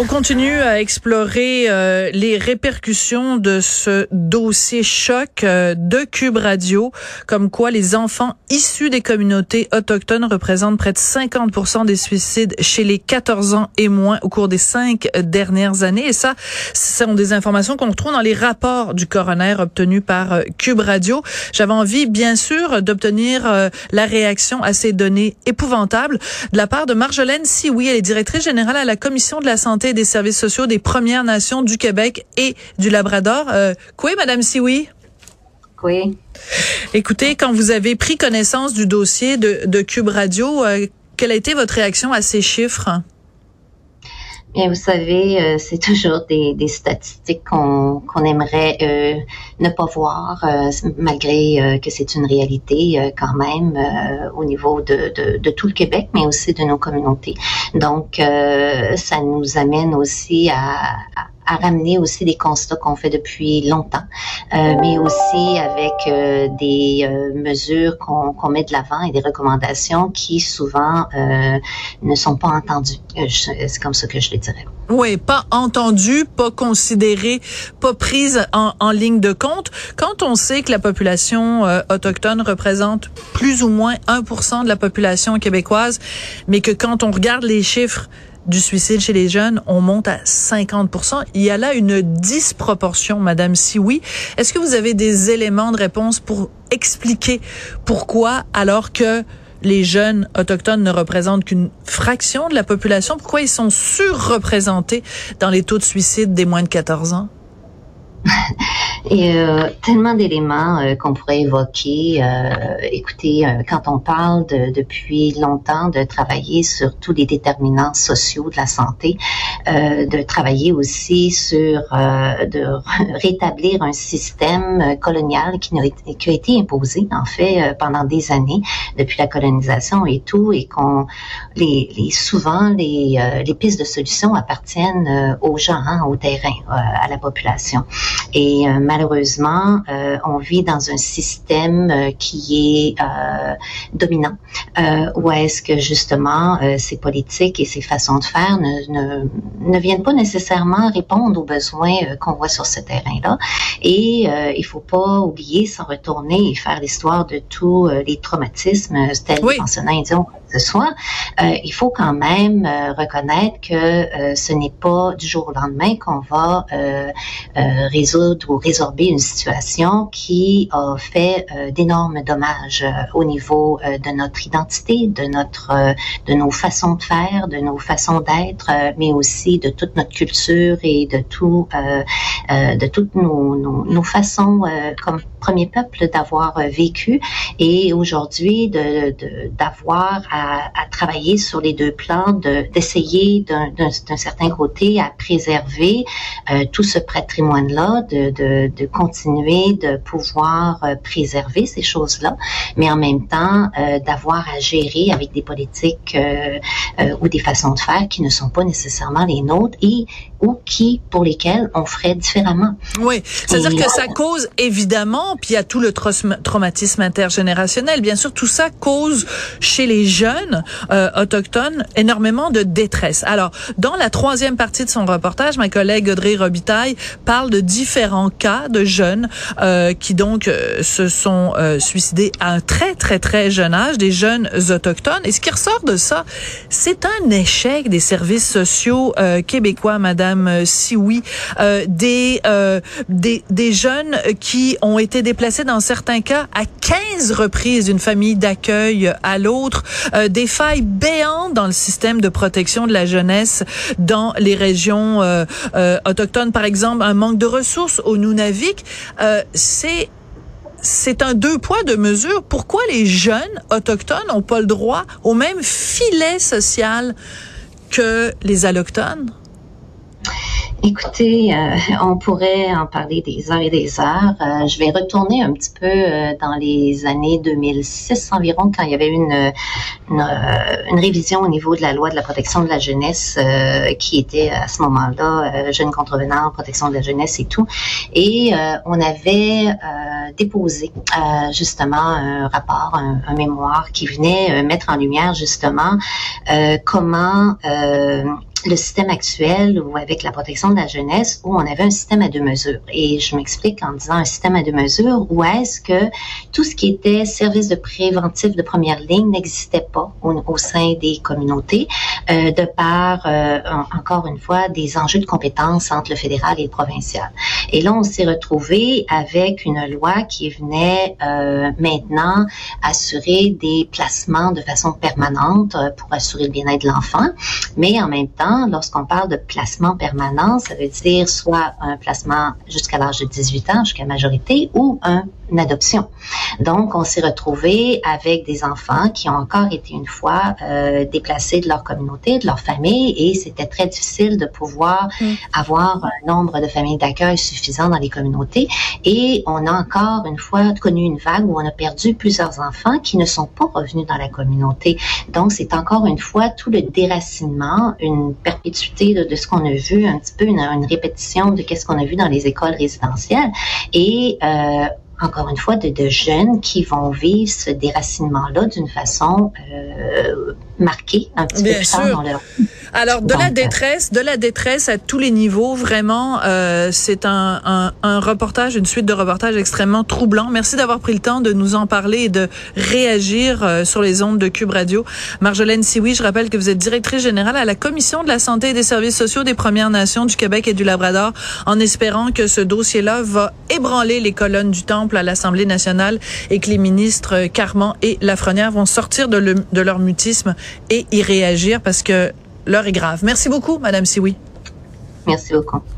On continue à explorer euh, les répercussions de ce dossier choc euh, de Cube Radio, comme quoi les enfants issus des communautés autochtones représentent près de 50% des suicides chez les 14 ans et moins au cours des cinq dernières années. Et ça, ce sont des informations qu'on retrouve dans les rapports du coroner obtenus par euh, Cube Radio. J'avais envie, bien sûr, d'obtenir la réaction à ces données épouvantables de la part de Marjolaine Sioui. Elle est directrice générale à la Commission de la santé des services sociaux des Premières Nations du Québec et du Labrador. Euh, quoi, Madame Sioui? Oui. Écoutez, quand vous avez pris connaissance du dossier de, Cube Radio, euh, quelle a été votre réaction à ces chiffres? Bien, vous savez, euh, c'est toujours des, statistiques qu'on aimerait euh, ne pas voir, euh, malgré que c'est une réalité quand même au niveau de, de, tout le Québec, mais aussi de nos communautés. Donc, ça nous amène aussi à à ramener aussi des constats qu'on fait depuis longtemps, euh, mais aussi avec euh, des euh, mesures qu'on met de l'avant et des recommandations qui souvent ne sont pas entendues. C'est comme ça que je le dirais. Oui, pas entendues, pas considérées, pas prises en, en, ligne de compte. Quand on sait que la population autochtone représente plus ou moins 1% de la population québécoise, mais que quand on regarde les chiffres du suicide chez les jeunes, on monte à 50% Il y a là une disproportion, Madame Si oui, est-ce que vous avez des éléments de réponse pour expliquer pourquoi, alors que les jeunes autochtones ne représentent qu'une fraction de la population, pourquoi ils sont surreprésentés dans les taux de suicide des moins de 14 ans? Et euh, tellement d'éléments euh, qu'on pourrait évoquer. Euh, écoutez, quand on parle de, depuis longtemps de travailler sur tous les déterminants sociaux de la santé, de travailler aussi sur de rétablir un système colonial qui, a, qui a été imposé en fait pendant des années depuis la colonisation et tout, et qu'on les, les, souvent les, les pistes de solutions appartiennent aux gens, hein, au terrain, à la population. Et malheureusement, euh, on vit dans un système euh, qui est euh, dominant, où est-ce que justement ces politiques et ces façons de faire ne, ne, ne viennent pas nécessairement répondre aux besoins qu'on voit sur ce terrain-là. Et il faut pas oublier, sans retourner et faire l'histoire de tous les traumatismes tels oui. mentionnés ce soit, euh, il faut quand même euh, reconnaître que euh, ce n'est pas du jour au lendemain qu'on va résoudre ou résorber une situation qui a fait d'énormes dommages au niveau de notre identité, de notre, de nos façons de faire, de nos façons d'être, mais aussi de toute notre culture et de tout, de toutes nos, nos, nos façons comme premier peuple d'avoir vécu et aujourd'hui de d'avoir à, travailler sur les deux plans, d'essayer d'un certain côté à préserver euh, tout ce patrimoine-là, de, de, de, continuer de pouvoir euh, préserver ces choses-là, mais en même temps euh, d'avoir à gérer avec des politiques ou des façons de faire qui ne sont pas nécessairement les nôtres et ou qui pour lesquels on ferait différemment. Oui, c'est-à-dire que ça cause évidemment, puis il y a tout le traumatisme intergénérationnel. Bien sûr, tout ça cause chez les jeunes euh, autochtones énormément de détresse. Alors, dans la troisième partie de son reportage, ma collègue Audrey Robitaille parle de différents cas de jeunes euh, qui donc euh, se sont euh, suicidés à un très très très jeune âge, des jeunes autochtones. Et ce qui ressort de ça, c'est un échec des services sociaux euh, québécois, Madame Sioui, des, des des jeunes qui ont été déplacés dans certains cas à 15 reprises d'une famille d'accueil à l'autre, des failles béantes dans le système de protection de la jeunesse dans les régions euh, euh, autochtones, par exemple, un manque de ressources au Nunavik, euh, c'est c'est un deux poids deux mesures. Pourquoi les jeunes autochtones n'ont pas le droit au même filet social que les allochtones? Écoutez, euh, on pourrait en parler des heures et des heures. Euh, je vais retourner un petit peu euh, dans les années 2006 environ, quand il y avait une, une, une, révision au niveau de la loi de la protection de la jeunesse qui était à ce moment-là jeunes contrevenants, protection de la jeunesse et tout. Et on avait déposé justement un rapport, un, un, mémoire qui venait mettre en lumière justement comment le système actuel ou avec la protection de la jeunesse où on avait un système à deux mesures. Et je m'explique en disant un système à deux mesures où est-ce que tout ce qui était service de préventif de première ligne n'existait pas au, sein des communautés euh, de par, euh, encore une fois, des enjeux de compétences entre le fédéral et le provincial. Et là, on s'est retrouvé avec une loi qui venait euh, maintenant assurer des placements de façon permanente pour assurer le bien-être de l'enfant, mais en même temps, lorsqu'on parle de placement permanent, ça veut dire soit un placement jusqu'à l'âge de 18 ans, jusqu'à majorité, ou un une adoption. Donc, on s'est retrouvé avec des enfants qui ont encore été une fois euh, déplacés de leur communauté, de leur famille, et c'était très difficile de pouvoir mm. avoir un nombre de familles d'accueil suffisant dans les communautés. Et on a encore une fois connu une vague où on a perdu plusieurs enfants qui ne sont pas revenus dans la communauté. Donc, c'est encore une fois tout le déracinement, une perpétuité de, ce qu'on a vu, un petit peu une, une répétition de qu'est-ce qu'on a vu dans les écoles résidentielles. Et euh, encore une fois, de, de, jeunes qui vont vivre ce déracinement-là d'une façon euh, un petit peu plus tard dans leur alors de la détresse, de la détresse à tous les niveaux, vraiment, euh, c'est un, un, un, reportage, une suite de reportages extrêmement troublant. Merci d'avoir pris le temps de nous en parler et de réagir euh, sur les ondes de Cube Radio. Marjolaine Sioui, je rappelle que vous êtes directrice générale à la Commission de la santé et des services sociaux des Premières Nations du Québec et du Labrador, en espérant que ce dossier-là va ébranler les colonnes du temple à l'Assemblée nationale et que les ministres Carman et Lafrenière vont sortir de, le, de leur mutisme et y réagir parce que l'heure est grave. Merci beaucoup, Madame Sioui. Merci beaucoup.